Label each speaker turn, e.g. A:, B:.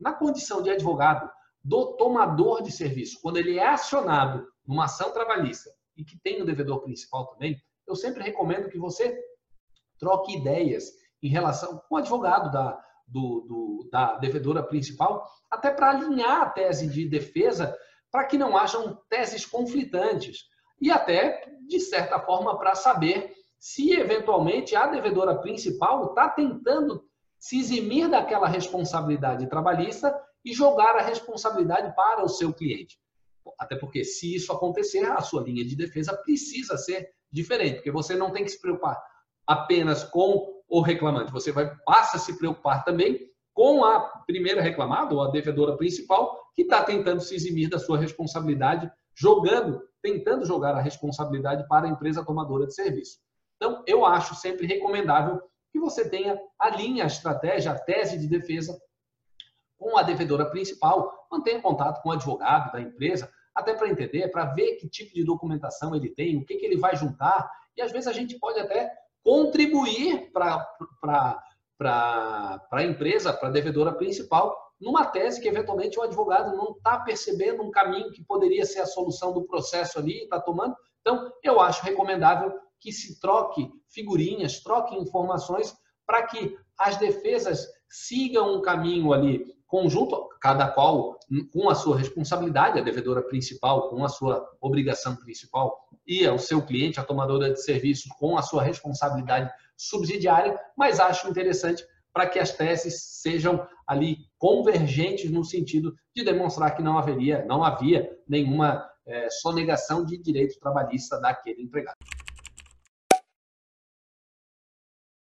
A: na condição de advogado do tomador de serviço, quando ele é acionado numa ação trabalhista e que tem o devedor principal também, eu sempre recomendo que você troque ideias em relação com o advogado da, do, do, da devedora principal, até para alinhar a tese de defesa, para que não hajam teses conflitantes. E até, de certa forma, para saber se eventualmente a devedora principal está tentando se eximir daquela responsabilidade trabalhista e jogar a responsabilidade para o seu cliente. Até porque, se isso acontecer, a sua linha de defesa precisa ser diferente, porque você não tem que se preocupar apenas com o reclamante, você vai passa a se preocupar também com a primeira reclamada ou a devedora principal que está tentando se eximir da sua responsabilidade, jogando, tentando jogar a responsabilidade para a empresa tomadora de serviço. Então, eu acho sempre recomendável que você tenha a linha, a estratégia, a tese de defesa com a devedora principal, mantenha contato com o advogado da empresa, até para entender, para ver que tipo de documentação ele tem, o que, que ele vai juntar, e às vezes a gente pode até contribuir para a empresa, para a devedora principal, numa tese que eventualmente o advogado não está percebendo um caminho que poderia ser a solução do processo ali, está tomando. Então, eu acho recomendável que se troque figurinhas, troque informações para que as defesas sigam um caminho ali conjunto, cada qual com a sua responsabilidade, a devedora principal com a sua obrigação principal e o seu cliente, a tomadora de serviços, com a sua responsabilidade subsidiária, mas acho interessante para que as teses sejam ali convergentes no sentido de demonstrar que não haveria, não havia nenhuma é, sonegação de direito trabalhista daquele empregado.